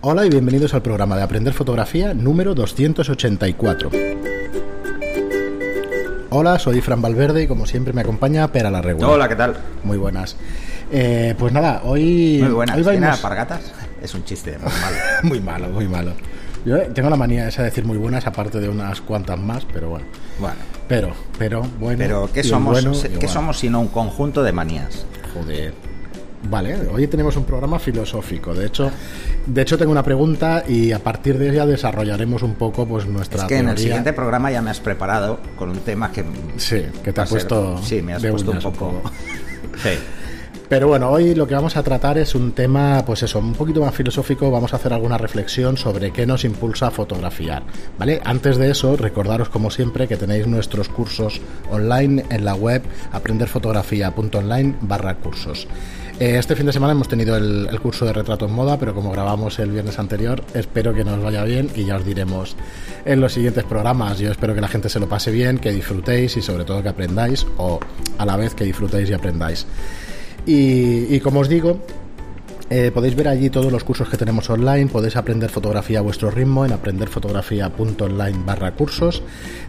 Hola y bienvenidos al programa de Aprender Fotografía número 284. Hola, soy Fran Valverde y como siempre me acompaña Pera la Regular. Hola, ¿qué tal? Muy buenas. Eh, pues nada, hoy... Muy buenas. hoy ¿Tiene vamos- alpargatas? Es un chiste muy malo. muy malo, muy malo. Yo eh, tengo la manía esa de decir muy buenas, aparte de unas cuantas más, pero bueno. Bueno, Pero, pero, bueno. pero ¿qué somos, bueno. ¿qué somos sino un conjunto de manías? Joder. Vale, hoy tenemos un programa filosófico. De hecho, de hecho tengo una pregunta y a partir de ella desarrollaremos un poco pues nuestra Es que en el siguiente programa ya me has preparado con un tema que... Sí, que te va ha a ser- puesto Sí, me has puesto un poco. Sí. Pero bueno, hoy lo que vamos a tratar es un tema, pues eso, un poquito más filosófico. Vamos a hacer alguna reflexión sobre qué nos impulsa a fotografiar. ¿Vale? Antes de eso, recordaros como siempre que tenéis nuestros cursos online en la web aprenderfotografía.online barra cursos. Eh, Este fin de semana hemos tenido el, curso de retrato en moda, pero como grabamos el viernes anterior, espero que nos vaya bien y ya os diremos en los siguientes programas. Yo espero que la gente se lo pase bien, que disfrutéis y sobre todo que aprendáis, o a la vez que disfrutéis y aprendáis. Y como os digo, eh, podéis ver allí todos los cursos que tenemos online, podéis aprender fotografía a vuestro ritmo en aprenderfotografía.online barra cursos.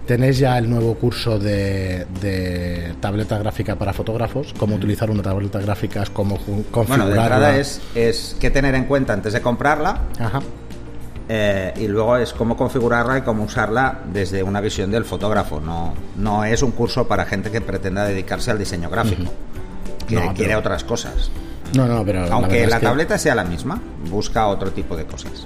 Tenéis ya el nuevo curso de, de tableta gráfica para fotógrafos, cómo utilizar una tableta gráfica, cómo configurarla. Bueno, de entrada es, es qué tener en cuenta antes de comprarla Ajá. eh, y luego es cómo configurarla y cómo usarla desde una visión del fotógrafo. No, no es un curso para gente que pretenda dedicarse al diseño gráfico, que No, pero- quiere otras cosas. No, no, pero Aunque la, es que tableta sea la misma, busca otro tipo de cosas.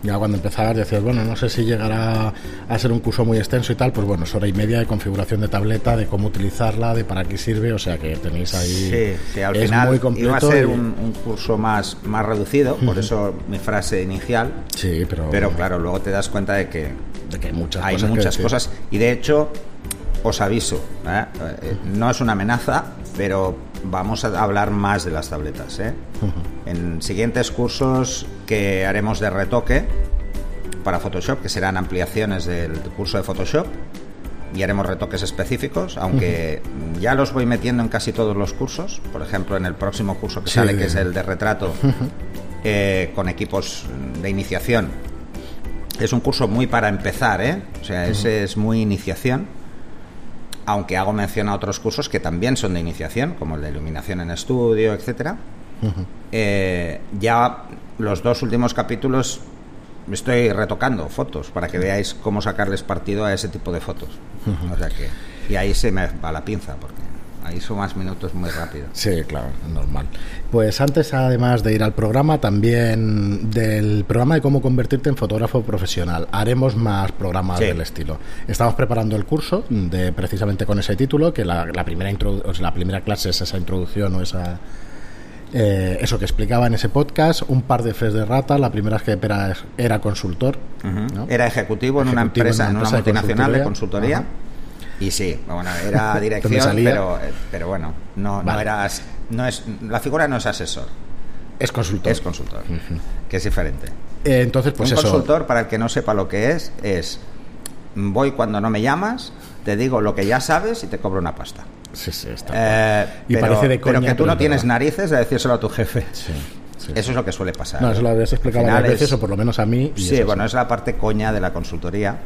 Ya cuando empezabas decías, bueno, no sé si llegará a ser un curso muy extenso y tal, pues bueno, es hora y media de configuración de tableta, de cómo utilizarla, de para qué sirve, o sea que tenéis ahí... Sí, sí, al es final muy completo iba a ser y- un, un curso más, más reducido, por eso mi frase inicial, Sí, pero... pero claro, luego te das cuenta de que de que hay muchas hay cosas muchas cosas. Y de hecho os aviso, ¿eh? Eh, no es una amenaza, pero vamos a hablar más de las tabletas. ¿eh? En siguientes cursos que haremos de retoque para Photoshop, que serán ampliaciones del curso de Photoshop, y haremos retoques específicos, aunque ya los voy metiendo en casi todos los cursos. Por ejemplo, en el próximo curso que Sí, sale, que es el de retrato, eh, con equipos de iniciación. Es un curso muy para empezar, ¿eh? O sea, ese es muy iniciación. Aunque hago mención a otros cursos que también son de iniciación, como el de iluminación en estudio, etcétera. Eh, ya los dos últimos capítulos estoy retocando fotos para que veáis cómo sacarles partido a ese tipo de fotos. O sea que y ahí se me va la pinza porque ahí son más minutos muy rápido. Sí, claro, normal. Pues antes, además de ir al programa, también del programa de cómo convertirte en fotógrafo profesional, haremos más programas Sí. del estilo. Estamos preparando el curso de precisamente con ese título, que la, la primera introdu- o sea, la primera clase es esa introducción o esa eh, eso que explicaba en ese podcast, un par de fes de rata, la primera es que era, era consultor. Era ejecutivo en una en empresa, en una de multinacional de consultoría. consultoría. Y sí, bueno, era ¿Dónde dirección, pero, eh, pero bueno, no, no eras, no es, la figura no es asesor, es consultor. es consultor, que es diferente. Eh, entonces, pues un eso. consultor, para el que no sepa lo que es, es voy cuando no me llamas, te digo lo que ya sabes y te cobro una pasta. Sí, sí, está. Eh, Y pero, parece de pero coña, que tú pero no es tienes narices de decírselo a tu jefe. Sí, sí. Eso es lo que suele pasar. No, eso lo habías explicado varias veces, es- o por lo menos a mí. y Sí, es bueno, es la parte coña de la consultoría,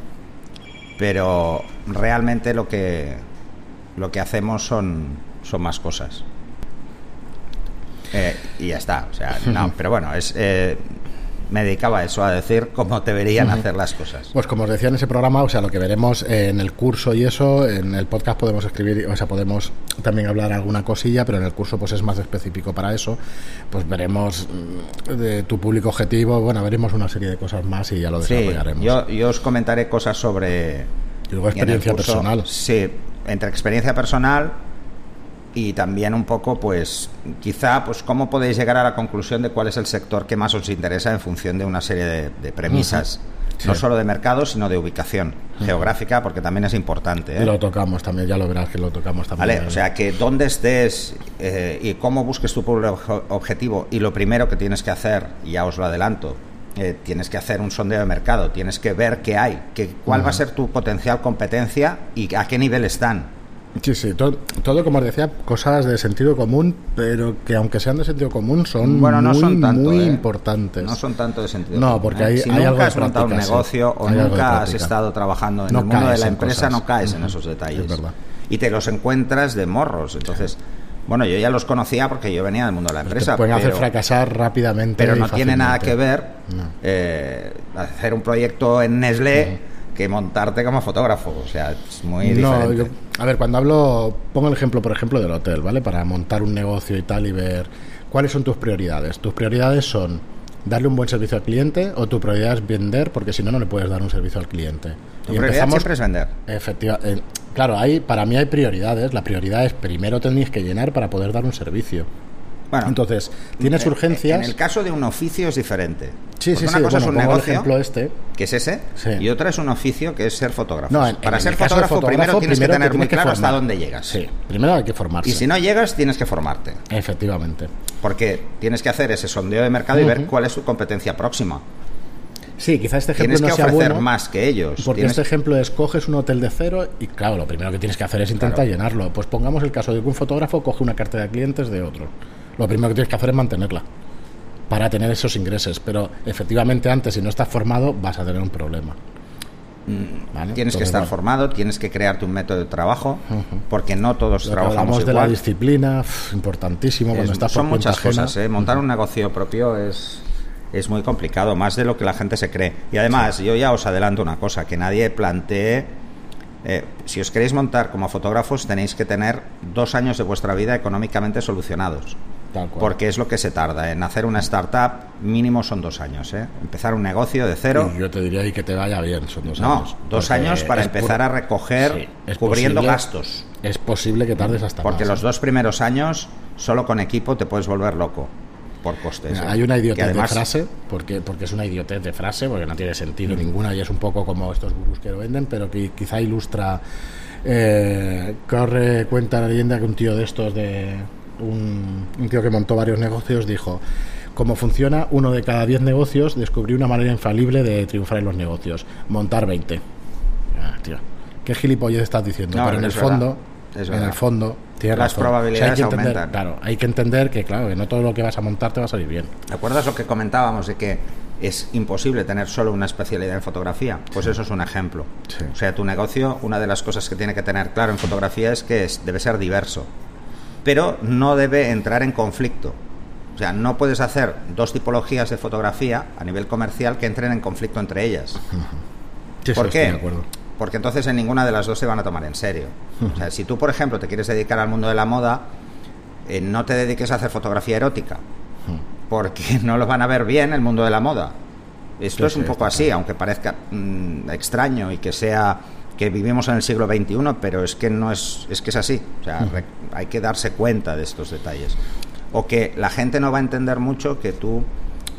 pero realmente lo que lo que hacemos son son más cosas. Eh, y ya está, o sea, no, pero bueno, es eh, me dedicaba a eso, a decir cómo deberían hacer las cosas. Pues como os decía en ese programa, o sea, lo que veremos en el curso y eso, en el podcast podemos escribir, o sea, podemos también hablar alguna cosilla, pero en el curso pues es más específico para eso. Pues veremos mm, de tu público objetivo, bueno, veremos una serie de cosas más y ya lo Sí, desarrollaremos. yo, yo os comentaré cosas sobre Y luego experiencia curso- personal. Sí, entre experiencia personal y también un poco, pues, quizá, pues, cómo podéis llegar a la conclusión de cuál es el sector que más os interesa en función de una serie de, de premisas. Sí. No solo de mercado, sino de ubicación geográfica, porque también es importante. ¿eh? Y lo tocamos también, ya lo verás que lo tocamos también. ¿Vale? O sea, que dónde estés eh, y cómo busques tu público obje- objetivo y lo primero que tienes que hacer, y ya os lo adelanto, eh, tienes que hacer un sondeo de mercado, tienes que ver qué hay, que, cuál va a ser tu potencial competencia y a qué nivel están. Sí, sí, todo, todo, como os decía, cosas de sentido común, pero que aunque sean de sentido común son, bueno, no muy, son tanto, muy ¿eh? importantes. No son tanto de sentido No, común, porque ¿eh? hay- si hay nunca algo has montado un sí. negocio o Hay nunca has estado trabajando en No el mundo de la empresa, cosas. no caes en esos detalles. Es verdad. Y te los encuentras de morros. Entonces, bueno, yo ya los conocía porque yo venía del mundo de la Te empresa. pueden hacer fracasar rápidamente. pero no tiene nada que ver No. eh, hacer un proyecto en Nestlé que montarte como fotógrafo. O sea, es muy No, diferente. yo- a ver, cuando hablo, pongo el ejemplo, por ejemplo, del hotel, ¿vale? Para montar un negocio y tal y ver cuáles son tus prioridades. Tus prioridades son darle un buen servicio al cliente o tu prioridad es vender porque si no, no le puedes dar un servicio al cliente. Tu prioridad siempre es vender. Efectiva, eh, claro, hay, para mí hay prioridades. La prioridad es primero tenéis que llenar para poder dar un servicio. Bueno, Entonces, tienes urgencias. En el caso de un oficio es diferente. Sí, sí, una sí. cosa bueno, es un negocio, ejemplo este. que es ese, Sí. y otra es un oficio que es ser fotógrafo. No, Para ser fotógrafo, primero tienes primero que te tener muy tienes claro hasta dónde llegas. Sí, primero hay que formarse. Y si no llegas, tienes que formarte. Efectivamente. Porque tienes que hacer ese sondeo de mercado y ver cuál es tu competencia próxima. Sí, quizá este ejemplo Tienes no que sea ofrecer bueno. más que ellos. Porque Tienes- este ejemplo es coges un hotel de cero y claro, lo primero que tienes que hacer es intentar Claro. llenarlo. Pues pongamos el caso de que un fotógrafo coge una cartera de clientes de otro. Lo primero que tienes que hacer es mantenerla para tener esos ingresos. Pero efectivamente antes, si no estás formado, vas a tener un problema. ¿Vale? Mm, Tienes que estar bueno, formado, tienes que crearte un método de trabajo, porque no todos lo trabajamos hablamos de la disciplina, importantísimo cuando estás son por muchas cosas, ¿eh? Montar un negocio propio es, es muy complicado, más de lo que la gente se cree. Y además, yo ya os adelanto una cosa, que nadie plantee... eh, si os queréis montar como fotógrafos, tenéis que tener dos años de vuestra vida económicamente solucionados. Tal cual. Porque es lo que se tarda. En hacer una startup, mínimo son dos años. ¿eh? Empezar un negocio de cero. Y yo te diría ahí que te vaya bien, son dos No, años. dos Porque años para empezar por- a recoger Sí, cubriendo posible- gastos. Es posible que tardes hasta Porque más. los ¿eh? dos primeros años, solo con equipo, te puedes volver loco por costes. Mira, ¿eh? Hay una idiotez además- de frase, porque, porque es una idiotez de frase, porque no tiene sentido ninguna y es un poco como estos gurús que lo venden, pero que quizá ilustra. Eh, corre cuenta la leyenda que un tío de estos, de un, un tío que montó varios negocios, dijo: Cómo funciona, uno de cada diez negocios descubrió una manera infalible de triunfar en los negocios: montar 20. Ah, tío, ¿qué gilipollez estás diciendo? No, pero en el fondo, en el fondo, tienes Las razón. probabilidades hay que entender, aumentan. Claro, hay que entender que, claro, que no todo lo que vas a montar te va a salir bien. ¿Te acuerdas lo que comentábamos de que es imposible tener solo una especialidad en fotografía? Pues eso es un ejemplo. Sí. O sea, tu negocio, una de las cosas que tiene que tener claro en fotografía es que es- debe ser diverso, pero no debe entrar en conflicto. O sea, no puedes hacer dos tipologías de fotografía a nivel comercial que entren en conflicto entre ellas. Sí, ¿Por qué? Porque entonces en ninguna de las dos se van a tomar en serio. O sea, si tú, por ejemplo, te quieres dedicar al mundo de la moda, eh, no te dediques a hacer fotografía erótica, porque no lo van a ver bien el mundo de la moda. Esto Sí, es un poco así, aunque parezca mm, extraño y que sea que vivimos en el siglo XXI, pero es que no es, es que es así. O sea, re- hay que darse cuenta de estos detalles. O que la gente no va a entender mucho que tú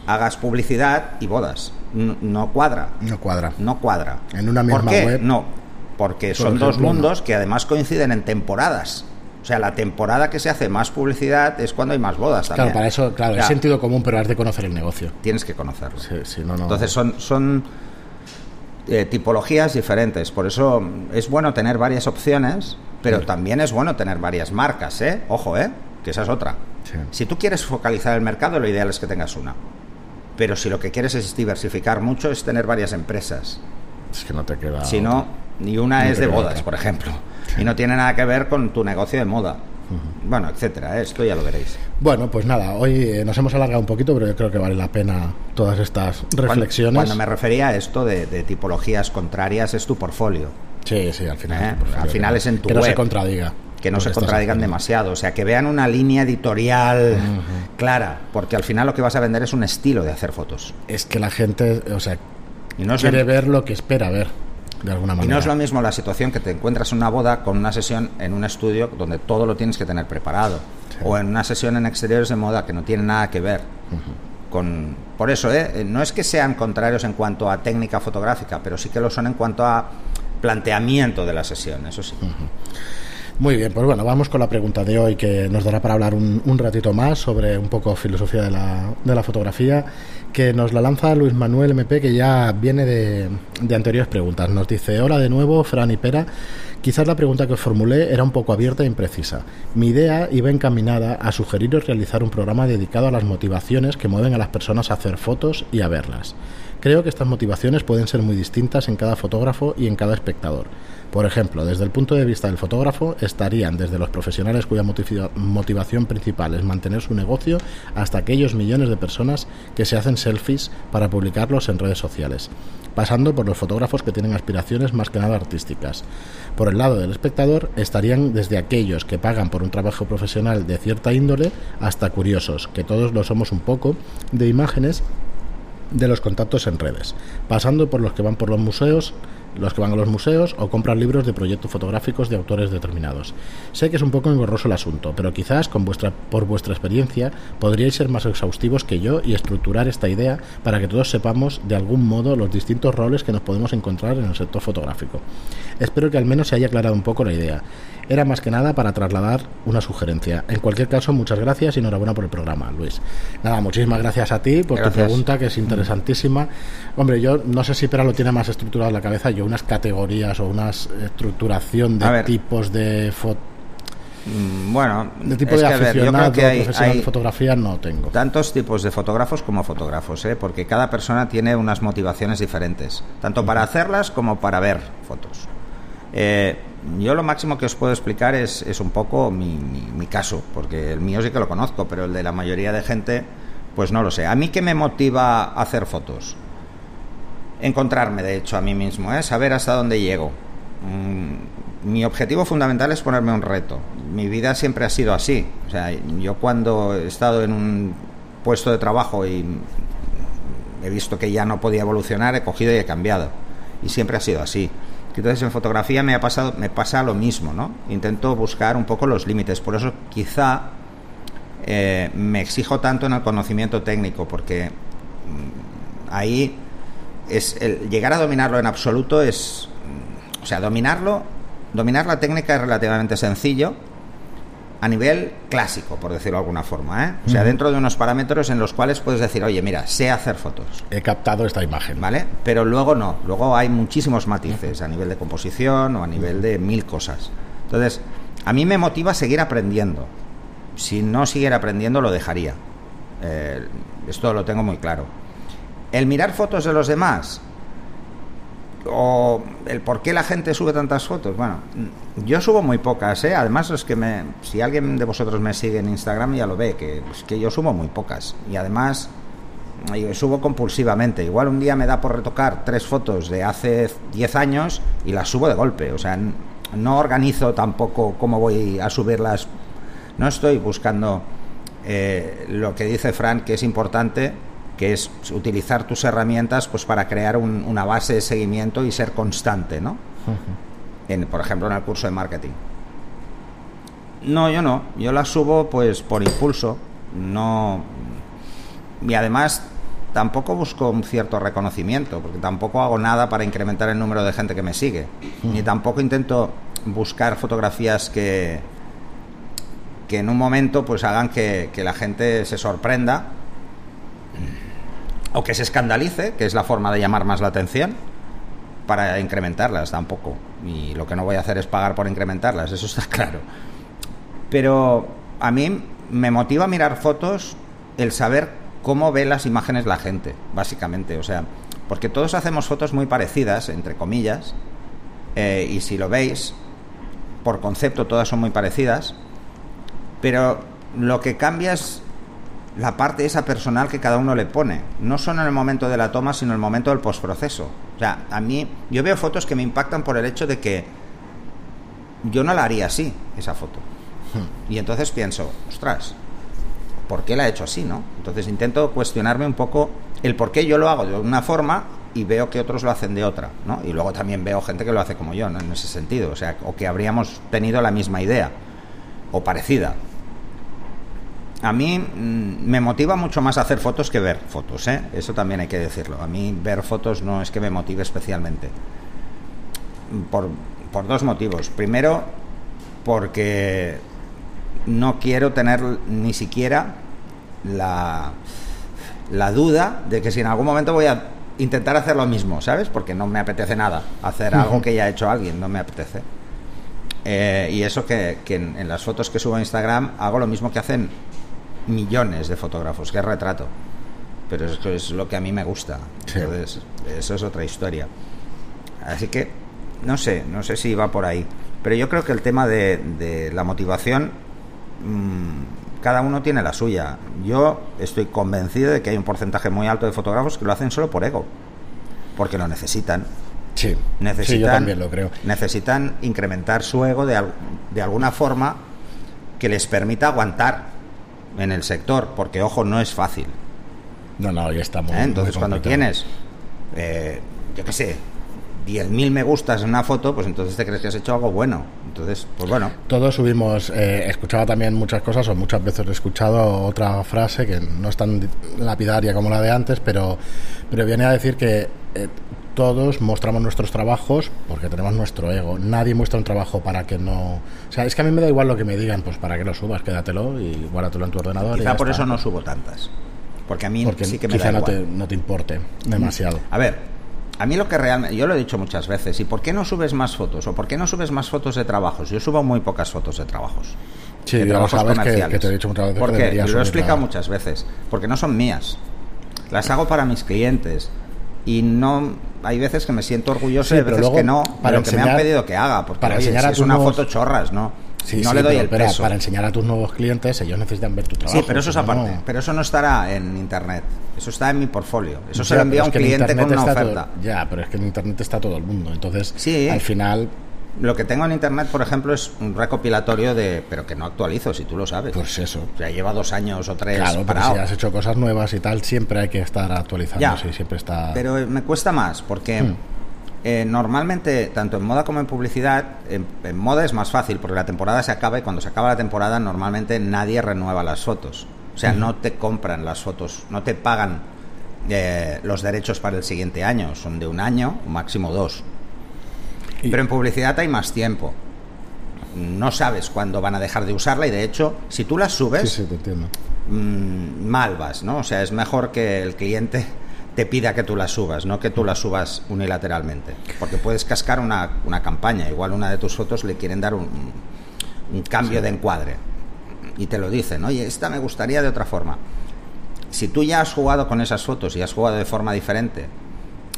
hagas publicidad y bodas. No, no cuadra. No cuadra. No cuadra. En una misma ¿Por qué? web. No, porque Por son dos no. mundos que además coinciden en temporadas. O sea, la temporada que se hace más publicidad es cuando hay más bodas también. Claro, para eso, claro, O sea, es sentido común, pero has de conocer el negocio. Tienes que conocerlo. Sí, sí, no, no. Entonces son, son eh, tipologías diferentes. Por eso es bueno tener varias opciones, pero Sí. también es bueno tener varias marcas, ¿eh? Ojo, ¿eh? Que esa es otra. Sí. Si tú quieres focalizar el mercado, lo ideal es que tengas una. Pero si lo que quieres es diversificar mucho, es tener varias empresas. Es que no te queda. Si no, ni una No es de bodas, por ejemplo. Y no tiene nada que ver con tu negocio de moda. Bueno, etcétera. ¿eh? Esto ya lo veréis. Bueno, pues nada, hoy eh, nos hemos alargado un poquito, pero yo creo que vale la pena todas estas reflexiones. Cuando, me refería a esto de, de tipologías contrarias, es tu portfolio. Sí, sí, al final. Eh, al final que- es en tu Que no se contradiga. Que no se contradigan demasiado. O sea, que vean una línea editorial clara. Porque al final lo que vas a vender es un estilo de hacer fotos. Es que la gente, o sea, Y no quiere ver lo que espera ver, de alguna y no es lo mismo la situación que te encuentras en una boda con una sesión en un estudio donde todo lo tienes que tener preparado. Sí. O en una sesión en exteriores de moda que no tiene nada que ver. con Por eso, ¿eh? no es que sean contrarios en cuanto a técnica fotográfica, pero sí que lo son en cuanto a planteamiento de la sesión, eso sí. Muy bien, pues bueno, vamos con la pregunta de hoy que nos dará para hablar un, un ratito más sobre un poco filosofía de la, de la, fotografía, que nos la lanza Luis Manuel MP, que ya viene de, anteriores preguntas. Nos dice, hola de nuevo, Fran y Pera. Quizás la pregunta que formulé era un poco abierta e imprecisa. Mi idea iba encaminada a sugeriros realizar un programa dedicado a las motivaciones que mueven a las personas a hacer fotos y a verlas. Creo que estas motivaciones pueden ser muy distintas en cada fotógrafo y en cada espectador. Por ejemplo, desde el punto de vista del fotógrafo, estarían desde los profesionales cuya motivación principal es mantener su negocio hasta aquellos millones de personas que se hacen selfies para publicarlos en redes sociales, pasando por los fotógrafos que tienen aspiraciones más que nada artísticas. Por el lado del espectador, estarían desde aquellos que pagan por un trabajo profesional de cierta índole hasta curiosos, que todos lo somos un poco, de imágenes de los contactos en redes, pasando por los que van por los museos, los que van a los museos o compran libros de proyectos fotográficos de autores determinados. Sé que es un poco engorroso el asunto, pero quizás con vuestra, por vuestra experiencia podríais ser más exhaustivos que yo y estructurar esta idea para que todos sepamos de algún modo los distintos roles que nos podemos encontrar en el sector fotográfico. Espero que al menos se haya aclarado un poco la idea. Era más que nada para trasladar una sugerencia. En cualquier caso, muchas gracias y enhorabuena por el programa, Luis. Nada, muchísimas gracias a ti por tu pregunta, que es interesantísima. Hombre, yo no sé si Pera lo tiene más estructurado en la cabeza, yo unas categorías o una estructuración de tipos de fotos mm, bueno, de tipo de aficionado, que hay, de fotografía no tengo. Tantos tipos de fotógrafos como fotógrafos, ¿eh? porque cada persona tiene unas motivaciones diferentes, tanto para hacerlas como para ver fotos. Eh, yo lo máximo que os puedo explicar es, es un poco mi, mi, caso, porque el mío sí que lo conozco, pero el de la mayoría de gente, pues no lo sé. ¿A mí qué me motiva a hacer fotos? Encontrarme, de hecho, a mí mismo, ¿eh? saber hasta dónde llego. Mm, mi objetivo fundamental es ponerme un reto. Mi vida siempre ha sido así. O sea, yo cuando he estado en un puesto de trabajo y he visto que ya no podía evolucionar, he cogido y he cambiado. Y siempre ha sido así. Entonces en fotografía me ha pasado, me pasa lo mismo, ¿no? Intento buscar un poco los límites. Por eso quizá eh, me exijo tanto en el conocimiento técnico, porque mm, ahí es el, llegar a dominarlo en absoluto es, o sea, dominarlo, dominar la técnica es relativamente sencillo a nivel clásico, por decirlo de alguna forma. ¿eh? O sea, dentro de unos parámetros en los cuales puedes decir, oye, mira, sé hacer fotos. He captado esta imagen. ¿Vale? Pero luego no. Luego hay muchísimos matices a nivel de composición o a nivel de mil cosas. Entonces, a mí me motiva seguir aprendiendo. Si no siguiera aprendiendo, lo dejaría. Eh, esto lo tengo muy claro. El mirar fotos de los demás, o el por qué la gente sube tantas fotos. Bueno, yo subo muy pocas, ¿eh? Además es que me, si alguien de vosotros me sigue en Instagram ya lo ve, que, pues, que yo subo muy pocas. Y además subo compulsivamente. Igual un día me da por retocar tres fotos de hace 10 años y las subo de golpe. O sea, no organizo tampoco cómo voy a subirlas. No estoy buscando eh, lo que dice Fran, que es importante, que es utilizar tus herramientas pues para crear una base de seguimiento y ser constante, ¿no? en, por ejemplo, en el curso de marketing. No, yo no. Yo las subo pues por impulso. No. Y además tampoco busco un cierto reconocimiento, porque tampoco hago nada para incrementar el número de gente que me sigue. Ni tampoco intento buscar fotografías que, que en un momento pues hagan que, que la gente se sorprenda o que se escandalice, que es la forma de llamar más la atención, para incrementarlas tampoco. Y lo que no voy a hacer es pagar por incrementarlas, eso está claro. Pero a mí me motiva mirar fotos el saber cómo ve las imágenes la gente, básicamente. O sea, porque todos hacemos fotos muy parecidas, entre comillas, eh, y si lo veis, por concepto todas son muy parecidas, pero lo que cambia es la parte esa personal que cada uno le pone. No solo en el momento de la toma, sino en el momento del postproceso. O sea, a mí, yo veo fotos que me impactan por el hecho de que yo no la haría así, esa foto. Hmm. Y entonces pienso, ostras, ¿por qué la he hecho así, no? Entonces intento cuestionarme un poco el por qué yo lo hago de una forma y veo que otros lo hacen de otra, ¿no? Y luego también veo gente que lo hace como yo, ¿no? En ese sentido, o sea, o que habríamos tenido la misma idea o parecida a mí mm, me motiva mucho más hacer fotos que ver fotos, ¿eh? Eso también hay que decirlo. A mí ver fotos no es que me motive especialmente. Por, dos motivos. Primero, porque no quiero tener ni siquiera la, la duda de que si en algún momento voy a intentar hacer lo mismo, ¿sabes? Porque no me apetece nada hacer algo que ya ha hecho alguien, no me apetece. Eh, y eso que, en, las fotos que subo a Instagram hago lo mismo que hacen millones de fotógrafos, que es retrato. Pero eso es lo que a mí me gusta. Entonces, eso es otra historia. Así que, no sé, no sé si va por ahí. Pero yo creo que el tema de, la motivación, mm, cada uno tiene la suya. Yo estoy convencido de que hay un porcentaje muy alto de fotógrafos que lo hacen solo por ego, porque lo necesitan. Sí, necesitan, yo también lo creo. Necesitan incrementar su ego de, de alguna forma que les permita aguantar en el sector, porque ojo, no es fácil. No, no, ya está muy ¿Eh? Entonces, cuando tienes, eh, yo qué sé, 10.000 me gustas en una foto, pues entonces te crees que has hecho algo bueno. Entonces, pues bueno. Todos subimos, eh, escuchaba también muchas cosas, o muchas veces he escuchado otra frase que no es tan lapidaria como la de antes, pero, pero viene a decir que eh, todos mostramos nuestros trabajos porque tenemos nuestro ego. Nadie muestra un trabajo para que no. O sea, es que a mí me da igual lo que me digan, pues para que lo subas, quédatelo y guárdatelo en tu ordenador. Quizá por eso no subo tantas. Porque a mí sí que me quizá da no, Te, no te importe demasiado. A ver, a mí lo que realmente, yo lo he dicho muchas veces, ¿y por qué no subes más fotos? ¿O por qué no subes más fotos de trabajos? Yo subo muy pocas fotos de trabajos. Sí, de trabajos comerciales. Que, te he dicho muchas veces. ¿Por qué? Lo he explicado muchas veces. Porque no son mías. Las hago para mis clientes. Y no. Hay veces que me siento orgulloso y hay veces que no, para lo que me han pedido que haga. Porque para enseñar a es una foto chorras, ¿no? no le doy el peso. Para enseñar a tus nuevos clientes, ellos necesitan ver tu trabajo. Sí, pero eso es aparte. Pero eso no estará en internet. Eso está en mi portfolio. Eso se lo envía a un cliente con una oferta. ya, pero es que en internet está todo el mundo. Entonces, sí, al final. Lo que tengo en internet, por ejemplo, es un recopilatorio de. Pero que no actualizo, si tú lo sabes. Pues eso. O sea, lleva dos años o tres. Claro, pero si has hecho cosas nuevas y tal, siempre hay que estar actualizando. Ya, siempre está. Pero me cuesta más, porque. Hmm. Eh, normalmente, tanto en moda como en publicidad, en, moda es más fácil porque la temporada se acaba y cuando se acaba la temporada normalmente nadie renueva las fotos. O sea, no te compran las fotos, no te pagan eh, los derechos para el siguiente año, son de un año, máximo dos. Pero en publicidad hay más tiempo. No sabes cuándo van a dejar de usarla y de hecho, si tú las subes, mm, mal vas, ¿no? O sea, es mejor que el cliente te pida que tú las subas, no que tú las subas unilateralmente. Porque puedes cascar una, campaña, igual una de tus fotos le quieren dar un, un cambio de encuadre. Y te lo dicen, oye, esta me gustaría de otra forma. Si tú ya has jugado con esas fotos y has jugado de forma diferente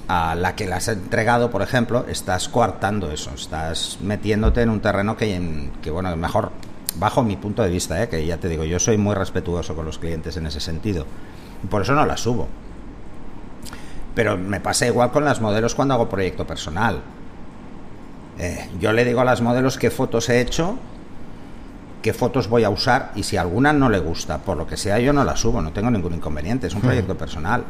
a la que las has entregado, por ejemplo, estás coartando eso, estás metiéndote en un terreno que, que bueno, mejor, bajo mi punto de vista, ¿eh? que ya te digo, yo soy muy respetuoso con los clientes en ese sentido. Y por eso no las subo pero me pasa igual con las modelos cuando hago proyecto personal. Eh, yo le digo a las modelos qué fotos he hecho, qué fotos voy a usar y si alguna no le gusta, por lo que sea, yo no la subo, no tengo ningún inconveniente, es un proyecto personal.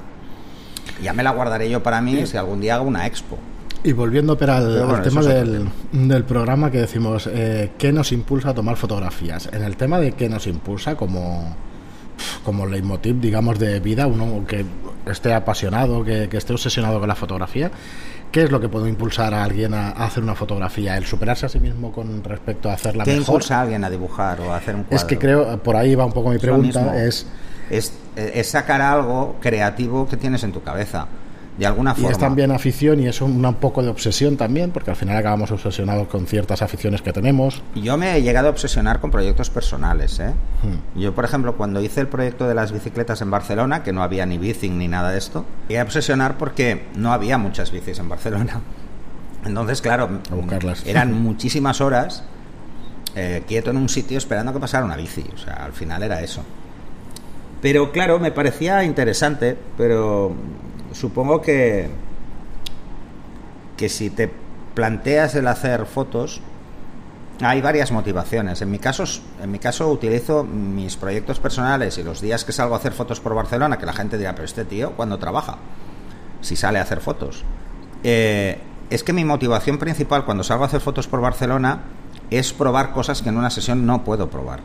Ya me la guardaré yo para mí si algún día hago una expo. Y volviendo pero al, tema del, del, programa que decimos, eh, ¿qué nos impulsa a tomar fotografías? En el tema de qué nos impulsa como, como leitmotiv, digamos, de vida, uno que esté apasionado, que, esté obsesionado con la fotografía, ¿qué es lo que puede impulsar a alguien a, hacer una fotografía? ¿El superarse a sí mismo con respecto a hacerla ¿Qué mejor? impulsa a alguien a dibujar o a hacer un cuadro? Es que creo, por ahí va un poco mi pregunta, es... Es, es sacar algo creativo que tienes en tu cabeza de alguna forma. Y es también afición y es un, poco de obsesión también, porque al final acabamos obsesionados con ciertas aficiones que tenemos. Yo me he llegado a obsesionar con proyectos personales. ¿eh? Hmm. Yo, por ejemplo, cuando hice el proyecto de las bicicletas en Barcelona, que no había ni bici ni nada de esto, llegué a obsesionar porque no había muchas bicis en Barcelona. Entonces, claro, eran muchísimas horas eh, quieto en un sitio esperando que pasara una bici. O sea, al final era eso. Pero claro, me parecía interesante, pero supongo que, que si te planteas el hacer fotos, hay varias motivaciones. En mi caso, en mi caso utilizo mis proyectos personales y los días que salgo a hacer fotos por Barcelona, que la gente dirá, pero este tío, cuando trabaja? Si sale a hacer fotos. Eh, es que mi motivación principal cuando salgo a hacer fotos por Barcelona es probar cosas que en una sesión no puedo probar.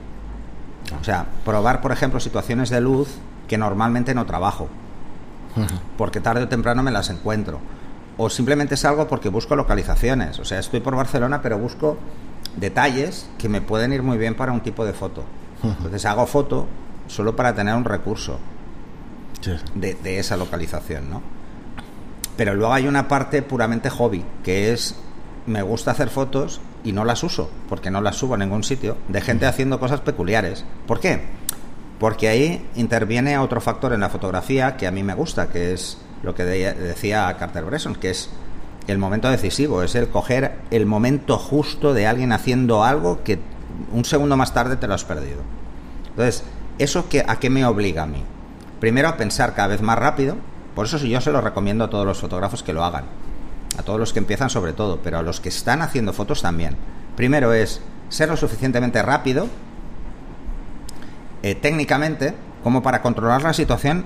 O sea, probar, por ejemplo, situaciones de luz que normalmente no trabajo porque tarde o temprano me las encuentro. O simplemente salgo porque busco localizaciones. O sea, estoy por Barcelona, pero busco detalles que me pueden ir muy bien para un tipo de foto. Entonces hago foto solo para tener un recurso de, de esa localización, ¿no? Pero luego hay una parte puramente hobby, que es me gusta hacer fotos y no las uso, porque no las subo a ningún sitio, de gente haciendo cosas peculiares. ¿Por qué? Porque ahí interviene otro factor en la fotografía que a mí me gusta, que es lo que decía Carter Bresson, que es el momento decisivo, es el coger el momento justo de alguien haciendo algo que un segundo más tarde te lo has perdido. Entonces, ¿eso que, a qué me obliga a mí? Primero a pensar cada vez más rápido, por eso yo se lo recomiendo a todos los fotógrafos que lo hagan a todos los que empiezan sobre todo, pero a los que están haciendo fotos también. Primero es ser lo suficientemente rápido, eh, técnicamente, como para controlar la situación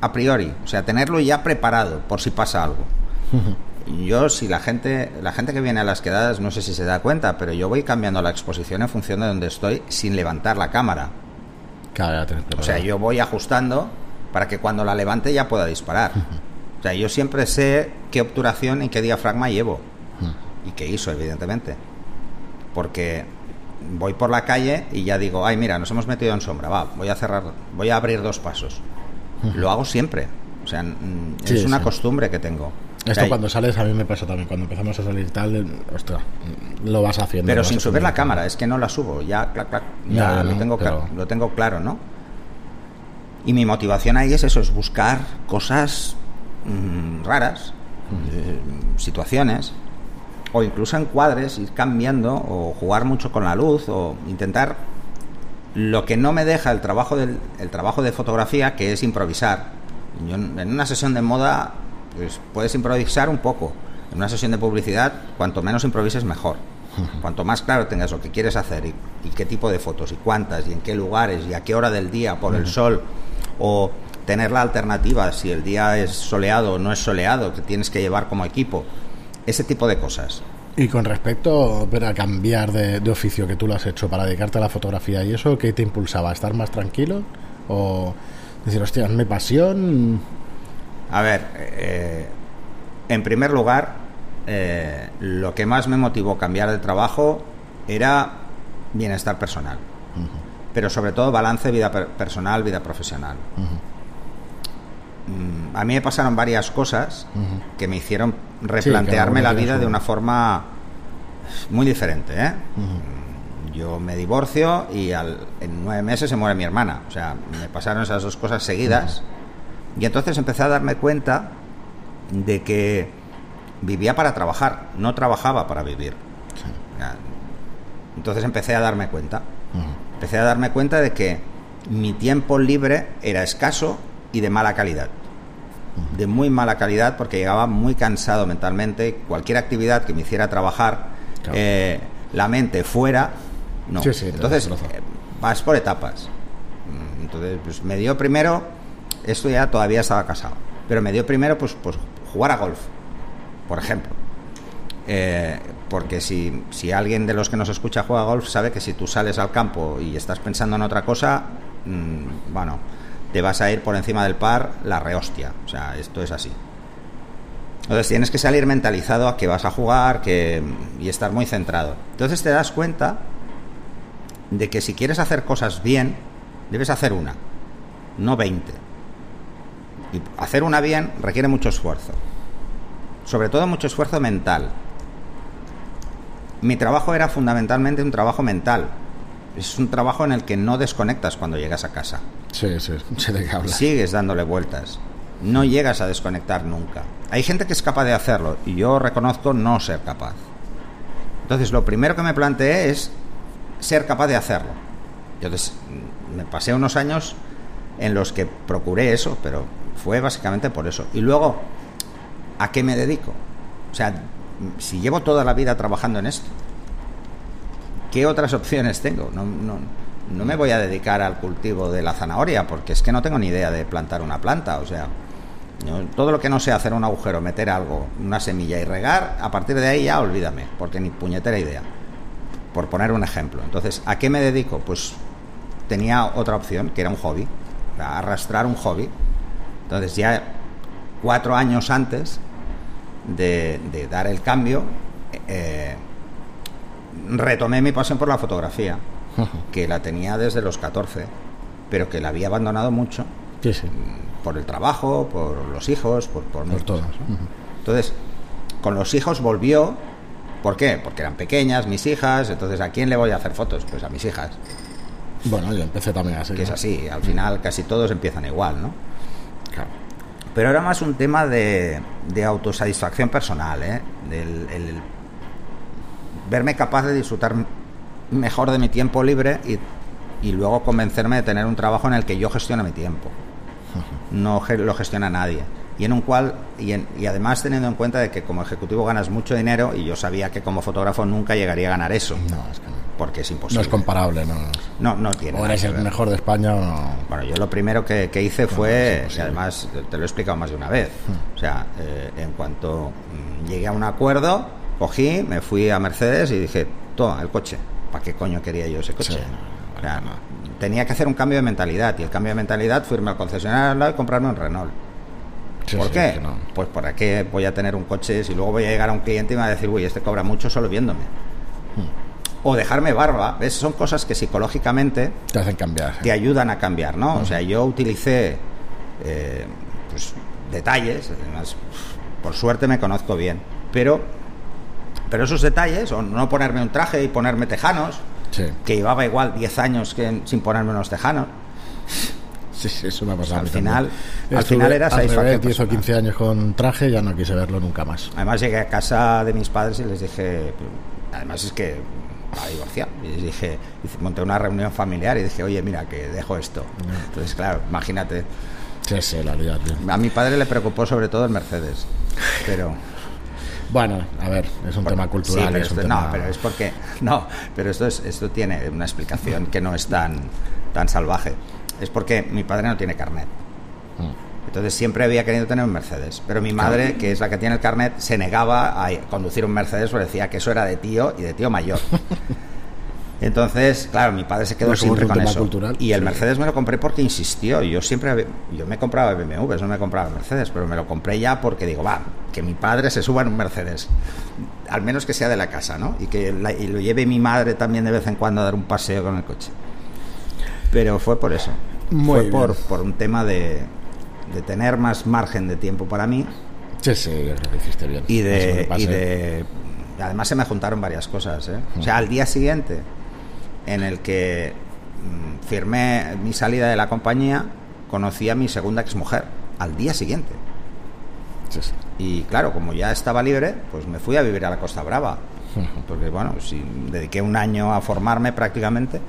a priori, o sea, tenerlo ya preparado por si pasa algo. Yo, si la gente, la gente que viene a las quedadas, no sé si se da cuenta, pero yo voy cambiando la exposición en función de donde estoy sin levantar la cámara. o sea, yo voy ajustando para que cuando la levante ya pueda disparar. O sea, yo siempre sé qué obturación y qué diafragma llevo. Y qué hizo, evidentemente. Porque voy por la calle y ya digo, ay, mira, nos hemos metido en sombra, va, voy a cerrar, voy a abrir dos pasos. Lo hago siempre. O sea, es una costumbre que tengo. Esto cuando sales a mí me pasa también. Cuando empezamos a salir tal, ostras, lo vas haciendo. Pero sin subir la cámara, es que no la subo. Ya, ya, lo, tengo claro, lo tengo claro, ¿no? Y mi motivación ahí es eso, es buscar cosas Mm, raras, eh, situaciones, o incluso encuadres, ir cambiando, o jugar mucho con la luz, o intentar lo que no me deja el trabajo, del, el trabajo de fotografía, que es improvisar. en una sesión de moda, pues puedes improvisar un poco. En una sesión de publicidad, cuanto menos improvises, mejor. Cuanto más claro tengas lo que quieres hacer y, y, qué tipo de fotos y cuántas y en qué lugares y a qué hora del día, por el sol o tener la alternativa si el día es soleado o no es soleado, que tienes que llevar como equipo, ese tipo de cosas. Y con respecto a cambiar de, oficio que tú lo has hecho para dedicarte a la fotografía y eso, ¿qué te impulsaba? ¿A estar más tranquilo? ¿O decir, hostia, es mi pasión? A ver, eh, en primer lugar, eh, lo que más me motivó cambiar de trabajo era bienestar personal. Pero sobre todo balance vida personal, vida profesional. A mí me pasaron varias cosas que me hicieron replantearme la vida de una forma muy diferente. ¿eh? Mm, yo me divorcio y en nueve meses se muere mi hermana. O sea, me pasaron esas dos cosas seguidas. Y entonces empecé a darme cuenta de que vivía para trabajar, no trabajaba para vivir. Entonces empecé a darme cuenta. Empecé a darme cuenta de que mi tiempo libre era escaso y de mala calidad. De muy mala calidad porque llegaba muy cansado mentalmente. Cualquier actividad que me hiciera trabajar eh, la mente fuera, no. Entonces, eh, vas por etapas. Mm, entonces, pues me dio primero, esto ya todavía estaba casado, pero me dio primero, pues, pues jugar a golf, por ejemplo. Eh, porque si, si alguien de los que nos escucha juega golf sabe que si tú sales al campo y estás pensando en otra cosa, mm, bueno, te vas a ir por encima del par la rehostia. O sea, esto es así. Entonces tienes que salir mentalizado a que vas a jugar que, y estar muy centrado. Entonces te das cuenta de que si quieres hacer cosas bien, debes hacer una, no 20. Y hacer una bien requiere mucho esfuerzo. Sobre todo mucho esfuerzo mental. Mi trabajo era fundamentalmente un trabajo mental es un trabajo en el que no desconectas cuando llegas a casa. Sí, sí, se te Sigues dándole vueltas. No llegas a desconectar nunca. Hay gente que es capaz de hacerlo y yo reconozco no ser capaz. Entonces, lo primero que me planteé es ser capaz de hacerlo. Entonces, me pasé unos años en los que procuré eso, pero fue básicamente por eso. Y luego, ¿a qué me dedico? O sea, si llevo toda la vida trabajando en esto, ¿qué otras opciones tengo? No, no, no me voy a dedicar al cultivo de la zanahoria porque es que no tengo ni idea de plantar una planta. O sea, todo lo que no sea hacer un agujero, meter algo, una semilla y regar, a partir de ahí ya olvídame, porque ni puñetera idea. Por poner un ejemplo. Entonces, ¿a qué me dedico? Pues tenía otra opción, que era un hobby, arrastrar un hobby. Entonces, ya cuatro años antes de, dar el cambio, eh, retomé mi pasión por la fotografía, que la tenía desde los 14, pero que la había abandonado mucho Sí, sí. por el trabajo, por los hijos, por, por, Por. Entonces, con los hijos volvió. ¿Por qué? Porque eran pequeñas, mis hijas. Entonces, ¿a quién le voy a hacer fotos? Pues a mis hijas. Bueno, yo empecé también así. Que es así. Al final, casi todos empiezan igual, ¿no? Claro. Pero era más un tema de, de autosatisfacción personal, ¿eh? Del, el verme capaz de disfrutar mejor de mi tiempo libre y, y luego convencerme de tener un trabajo en el que yo gestione mi tiempo. No lo gestiona nadie. Y en un cual, y, en- y además teniendo en cuenta de que como ejecutivo ganas mucho dinero y yo sabía que como fotógrafo nunca llegaría a ganar eso, No, es que no. porque es No imposible. es comparable, no. no, no tiene. O eres el mejor de España o no. Bueno, yo lo primero que, que hice No, fue, y además te lo he explicado más de una vez, o sea, eh, en cuanto mm, llegué a un acuerdo, cogí, me fui a Mercedes y dije, toma, el coche. ¿Para qué coño quería yo ese coche? Sí, O sea, tenía que hacer un cambio de mentalidad y el cambio de mentalidad fue irme al concesionario al lado y comprarme un Renault. Sí, ¿Por sí, qué? no. Pues para qué voy a tener un coche si luego voy a llegar a un cliente y me va a decir, uy, este cobra mucho solo viéndome. Hmm. O dejarme barba, ¿ves? Son cosas que psicológicamente Te hacen cambiar. te ayudan a cambiar, ¿no? O sea, yo utilicé eh, pues, detalles, además, por suerte me conozco bien, pero, pero esos detalles, o no ponerme un traje y ponerme tejanos, Sí, que llevaba igual 10 años que, sin ponerme unos tejanos, sí, sí, es una pasada. Al a también. final- al final era revés, 10 o personal. 15 años con traje, ya no quise verlo nunca más. Además llegué a casa de mis padres y les dije, además es que estaba divorciado, y les dije, monté una reunión familiar y dije, oye, mira, que dejo esto. Entonces, claro, imagínate, Sí, sí, la lias bien. a mi padre le preocupó sobre todo el Mercedes, pero... Bueno, a ver, es un tema cultural. Sí, pero es un esto- tema- No, pero es porque... No, pero esto, es, esto tiene una explicación que no es tan, tan salvaje. Es porque mi padre no tiene carnet. Mm. Entonces siempre había querido tener un Mercedes. Pero mi madre, que es la que tiene el carnet, se negaba a conducir un Mercedes porque decía que eso era de tío y de tío mayor. Entonces, claro, mi padre se quedó como siempre con eso. cultural, y el. Mercedes me lo compré porque insistió. Yo siempre yo me compraba BMWs, no me compraba Mercedes, pero me lo compré ya porque digo, va, que mi padre se suba en un Mercedes. Al menos que sea de la casa, ¿no? Y que la- y lo lleve mi madre también de vez en cuando a dar un paseo con el coche. Pero fue por eso. Muy fue por, por un tema de, de tener más margen de tiempo para mí Sí, sí, bien. y de, y de además se me juntaron varias cosas ¿eh? o sea al día siguiente en el que mm, firmé mi salida de la compañía conocí a mi segunda exmujer al día siguiente Sí, sí. y claro como ya estaba libre pues me fui a vivir a la Costa Brava porque bueno si dediqué un año a formarme prácticamente sí,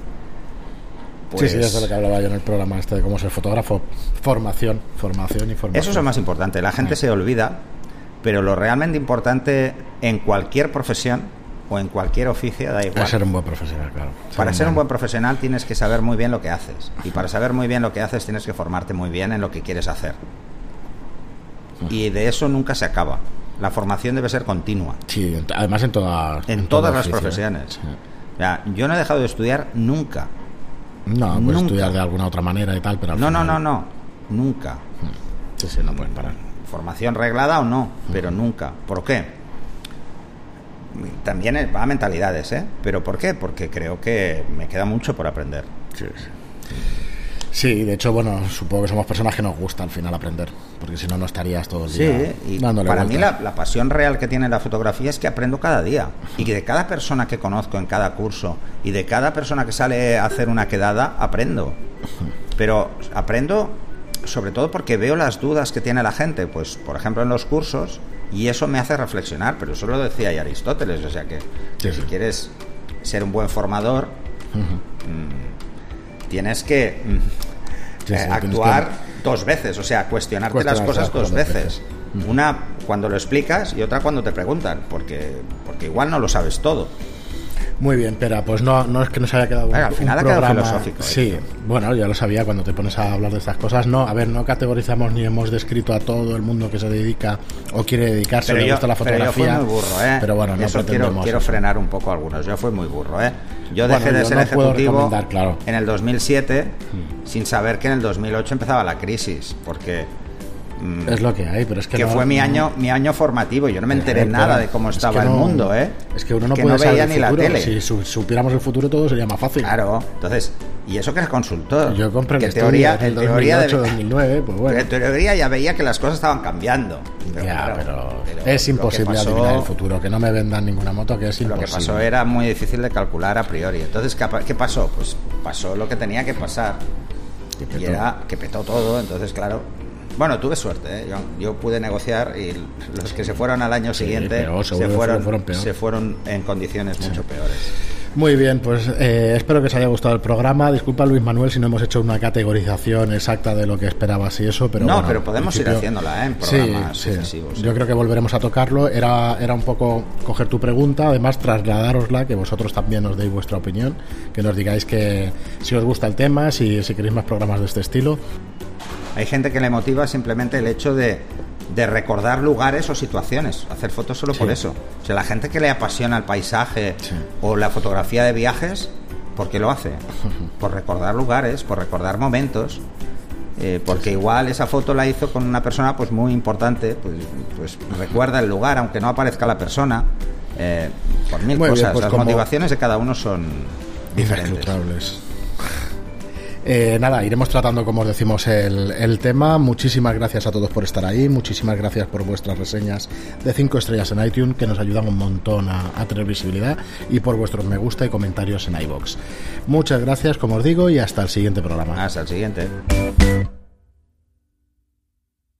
pues sí, eso es lo que hablaba yo en el programa este de cómo ser fotógrafo. Formación, formación y formación. Eso es lo más importante. La gente se olvida, pero lo realmente importante en cualquier profesión o en cualquier oficio da igual. Para ser un buen profesional, claro. Para ser un buen profesional tienes que saber muy bien lo que haces. Y para saber muy bien lo que haces tienes que formarte muy bien en lo que quieres hacer. Y de eso nunca se acaba. La formación debe ser continua. Sí, en- además en todas En, todo todas las ¿eh? profesiones. Sí. O sea, yo no he dejado de estudiar nunca. No, puedes Nunca. estudiar de alguna otra manera y tal, pero al No, no, final- no, no. Nunca. Sí, sí, no puedes parar. formación reglada o no, pero nunca. ¿Por qué? También va a mentalidades, ¿eh? ¿Pero por qué? Porque creo que me queda mucho por aprender. Sí, sí. Sí, de hecho, bueno, supongo que somos personas que nos gusta al final aprender, porque si no, no estarías todo el Sí, día y dándole para mí vueltas. la, la pasión real que tiene la fotografía es que aprendo cada día. Y que de cada persona que conozco en cada curso y de cada persona que sale a hacer una quedada, aprendo. Pero aprendo sobre todo porque veo las dudas que tiene la gente, pues por ejemplo en los cursos, y eso me hace reflexionar, pero eso lo decía ya Aristóteles, o sea que, que Sí, si quieres ser un buen formador, mm, tienes que mm, Sí, eh, tienes actuar dos veces, o sea, cuestionarte las cosas dos veces. Una cuando lo explicas y otra cuando te preguntan, porque, porque igual no lo sabes todo. Muy bien, pero pues no, no es que nos haya quedado un, Bueno, al un final ha quedado filosófico, ¿eh? Sí, bueno, ya lo sabía cuando te pones a hablar de estas cosas. No, a ver, no categorizamos ni hemos descrito a todo el mundo que se dedica o quiere dedicarse Pero le yo, gusta la pero yo fotografía. fui muy burro, ¿eh? Pero bueno, no Eso quiero, quiero frenar un poco algunos. Yo fui muy burro, ¿eh? Yo Bueno, dejé de yo ser no ejecutivo claro. en el 2007 sin saber que en el 2008 empezaba la crisis, porque Es lo que hay, pero es que, que no- fue mi año mi año formativo. Yo no me enteré nada de cómo Es estaba el mundo, ¿eh? Es que uno no que puede no saber veía el ni la futuro. tele. Si su- supiéramos el futuro todo sería más fácil. Claro, entonces, y eso que es consultor. Yo compré que el teoría, en en teoría 2008, de- 2009, pues bueno. en teoría ya veía que las cosas estaban cambiando. ya, claro, pero, pero es lo imposible pasó- adivinar el futuro. Que no me vendan ninguna moto, que es Lo imposible. que pasó era muy difícil de calcular a priori. Entonces, ¿qué, pasó? Pues pasó lo que tenía que pasar. Que. Y era que petó todo. Entonces, claro. Bueno, tuve suerte. ¿eh? Yo, yo pude negociar y los que se fueron al año siguiente peor, se, fueron, fueron peor. se fueron en condiciones mucho peores. Muy bien, pues eh, espero que os haya gustado el programa. Disculpa, Luis Manuel, si no hemos hecho una categorización exacta de lo que esperabas y eso, pero no, bueno, pero podemos ir haciéndola ¿eh? en Sí, programas sí. sucesivos. Yo creo que volveremos a tocarlo. Era, era un poco coger tu pregunta, además trasladárosla, que vosotros también nos deis vuestra opinión, que nos digáis que si os gusta el tema, si, si queréis más programas de este estilo. Hay gente que le motiva simplemente el hecho de, de recordar lugares o situaciones, hacer fotos solo por eso. O sea, la gente que le apasiona el paisaje Sí. o la fotografía de viajes, ¿por qué lo hace? Por recordar lugares, por recordar momentos. eh, porque igual esa foto la hizo con una persona pues muy importante, pues, pues recuerda el lugar, aunque no aparezca la persona, eh, por mil Muy bien, cosas. pues Las motivaciones de cada uno son diferentes. Eh, nada, iremos tratando, como os decimos, el, el tema. Muchísimas gracias a todos por estar ahí. Muchísimas gracias por vuestras reseñas de 5 estrellas en iTunes, que nos ayudan un montón a, a tener visibilidad. Y por vuestros me gusta y comentarios en iBox. Muchas gracias, como os digo, y hasta el siguiente programa. Hasta el siguiente.